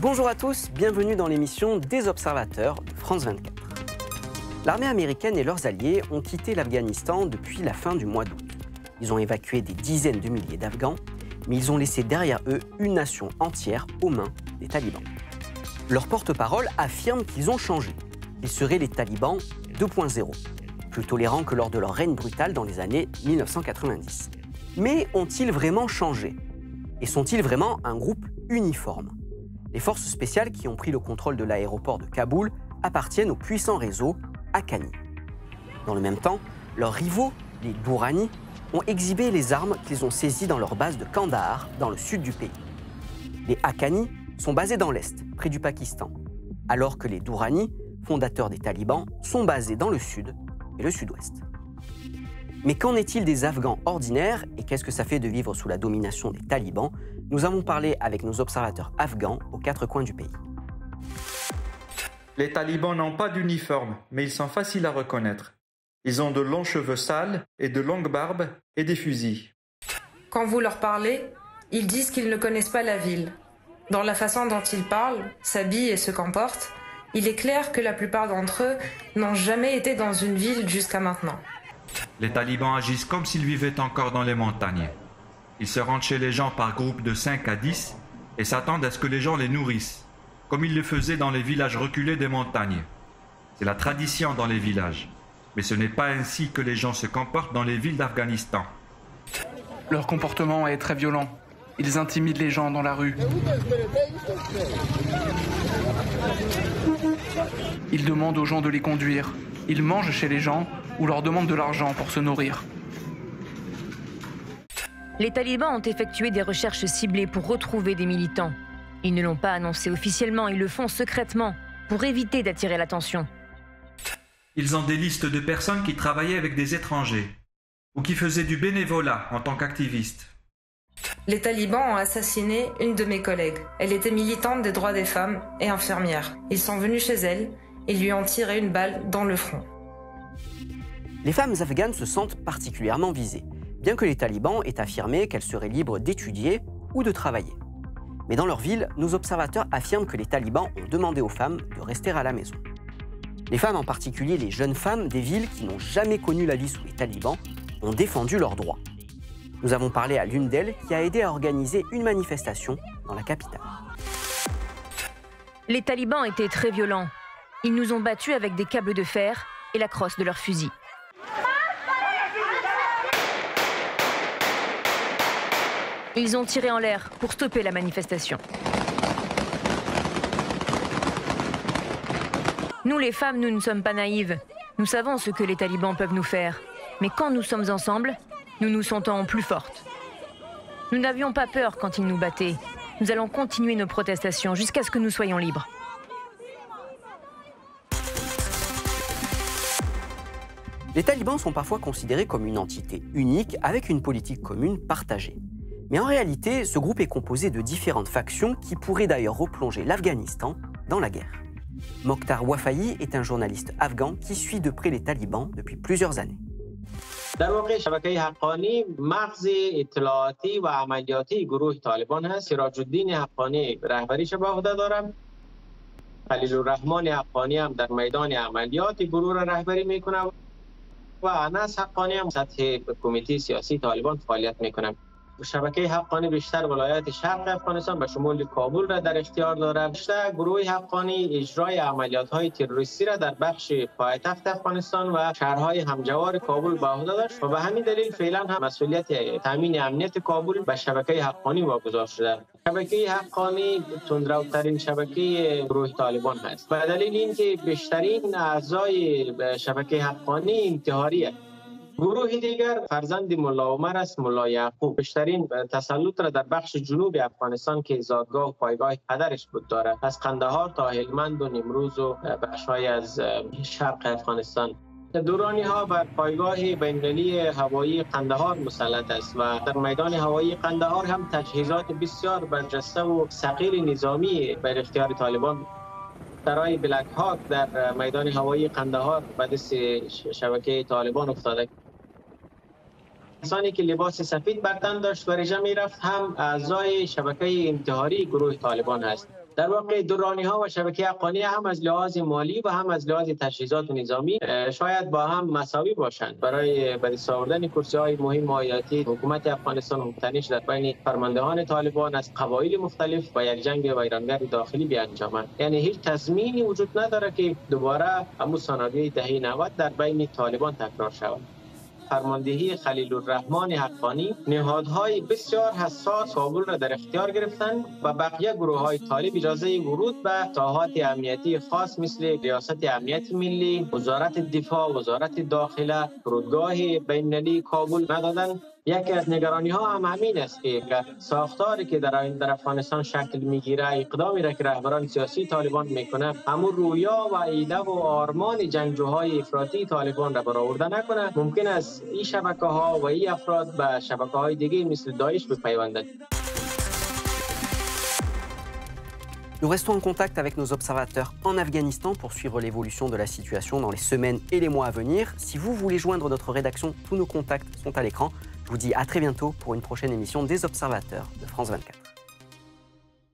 Bonjour à tous, bienvenue dans l'émission des observateurs de France 24. L'armée américaine et leurs alliés ont quitté l'Afghanistan depuis la fin du mois d'août. Ils ont évacué des dizaines de milliers d'Afghans, mais ils ont laissé derrière eux une nation entière aux mains des talibans. Leur porte-parole affirme qu'ils ont changé. Ils seraient les talibans 2.0, plus tolérants que lors de leur règne brutal dans les années 1990. Mais ont-ils vraiment changé? Et sont-ils vraiment un groupe uniforme? Les forces spéciales qui ont pris le contrôle de l'aéroport de Kaboul appartiennent au puissant réseau Haqqani. Dans le même temps, leurs rivaux, les Dourani, ont exhibé les armes qu'ils ont saisies dans leur base de Kandahar, dans le sud du pays. Les Haqqani sont basés dans l'Est, près du Pakistan, alors que les Dourani, fondateurs des talibans, sont basés dans le sud et le sud-ouest. Mais qu'en est-il des Afghans ordinaires et qu'est-ce que ça fait de vivre sous la domination des talibans? Nous avons parlé avec nos observateurs afghans aux quatre coins du pays. Les talibans n'ont pas d'uniforme, mais ils sont faciles à reconnaître. Ils ont de longs cheveux sales et de longues barbes et des fusils. Quand vous leur parlez, ils disent qu'ils ne connaissent pas la ville. Dans la façon dont ils parlent, s'habillent et se comportent, il est clair que la plupart d'entre eux n'ont jamais été dans une ville jusqu'à maintenant. Les talibans agissent comme s'ils vivaient encore dans les montagnes. Ils se rendent chez les gens par groupe de 5 à 10 et s'attendent à ce que les gens les nourrissent, comme ils le faisaient dans les villages reculés des montagnes. C'est la tradition dans les villages, mais ce n'est pas ainsi que les gens se comportent dans les villes d'Afghanistan. Leur comportement est très violent. Ils intimident les gens dans la rue. Ils demandent aux gens de les conduire. Ils mangent chez les gens ou leur demandent de l'argent pour se nourrir. Les talibans ont effectué des recherches ciblées pour retrouver des militants. Ils ne l'ont pas annoncé officiellement, ils le font secrètement pour éviter d'attirer l'attention. Ils ont des listes de personnes qui travaillaient avec des étrangers ou qui faisaient du bénévolat en tant qu'activistes. Les talibans ont assassiné une de mes collègues. Elle était militante des droits des femmes et infirmière. Ils sont venus chez elle et lui ont tiré une balle dans le front. Les femmes afghanes se sentent particulièrement visées, bien que les talibans aient affirmé qu'elles seraient libres d'étudier ou de travailler. Mais dans leur ville, nos observateurs affirment que les talibans ont demandé aux femmes de rester à la maison. Les femmes, en particulier les jeunes femmes des villes qui n'ont jamais connu la vie sous les talibans, ont défendu leurs droits. Nous avons parlé à l'une d'elles qui a aidé à organiser une manifestation dans la capitale. Les talibans étaient très violents. Ils nous ont battus avec des câbles de fer et la crosse de leurs fusils. Ils ont tiré en l'air pour stopper la manifestation. Nous les femmes, nous ne sommes pas naïves. Nous savons ce que les talibans peuvent nous faire. Mais quand nous sommes ensemble, nous nous sentons plus fortes. Nous n'avions pas peur quand ils nous battaient. Nous allons continuer nos protestations jusqu'à ce que nous soyons libres. Les talibans sont parfois considérés comme une entité unique avec une politique commune partagée. Mais en réalité, ce groupe est composé de différentes factions qui pourraient d'ailleurs replonger l'Afghanistan dans la guerre. Mokhtar Wafayi est un journaliste afghan qui suit de près les talibans depuis plusieurs années. در واقع شبکه حقانی مغز اطلاعاتی و عملیاتی گروه طالبان هست. سراج الدین حقانی رهبریش به عهده دارم. خلیل الرحمن حقانی هم در میدان عملیات گروه را رهبری می‌کنه و انس حقانی هم سطح کمیته سیاسی طالبان فعالیت می‌کنه شبکه حقانی بیشتر ولایت شرق افغانستان به شمول کابل را در اختیار دارد. بیشتر گروه حقانی اجرای عملیات های تروریستی را در بخش پایتخت افغانستان و شهرهای همجوار کابل به عهده داشت و به همین دلیل فعلا هم مسئولیت تامین امنیت کابل به شبکه حقانی واگذار شده. شبکه حقانی تندروترین شبکه گروه طالبان هست. به دلیل اینکه بیشترین اعضای شبکه حقانی انتحاری گروه دیگر فرزند ملا عمر است. ملا یعقوب بیشترین تسلط را در بخش جنوب افغانستان که زادگاه و پایگاه پدرش بود داره از قندهار تا هلمند و نمروز و بخشهای از شرق افغانستان. دورانی ها بر پایگاه بین‌المللی هوایی قندهار مسلط است و در میدان هوایی قندهار هم تجهیزات بسیار برجسته و ثقیل نظامی بر اختیار طالبان سرای بلک هاک در میدان هوایی قندهار به دست شبکه طالبان افتاده. کسانی که لباس سفید بر تن داشت و رژه می‌رفت هم اعضای شبکه انتحاری گروه طالبان هست در واقع دورانی ها و شبکه اقانی هم از لحاظ مالی و هم از لحاظ تجهیزات نظامی شاید با هم مساوی باشند. برای به دست آوردن کرسی های مهم آیاتی حکومت افغانستان تنش در بین فرماندهان طالبان از قبایل مختلف و یک جنگ ویرانگر داخلی بیانجامند. یعنی هیچ تضمینی وجود نداره که دوباره همون سناریوی دهه 90 در بین طالبان تکرار شود. فرماندهی خلیل الرحمن حقانی نهادهای بسیار حساس کابل را در اختیار گرفتند و بقیه گروه های طالب اجازه ورود به ساحات امنیتی خاص مثل ریاست امنیت ملی، وزارت دفاع، وزارت داخله، فرودگاه بین‌المللی کابل ندادند. یکی از نگرانی ها هم همین است که ساختاری که در در افغانستان شکل می‌گیره اقدامی را که رهبران سیاسی طالبان می‌کنه همون رویا و ایده و آرمان جنگجوهای افراطی طالبان را برآورده نکنه ممکن است این شبکه ها و این افراد به شبکه های دیگه مثل داعش بپیوندند Nous restons en contact avec nos observateurs en Afghanistan pour suivre l'évolution de la situation dans les semaines et les mois à venir. Si vous voulez joindre notre rédaction, tous nos contacts sont à l'écran. Je vous dis à très bientôt pour une prochaine émission des Observateurs de France 24.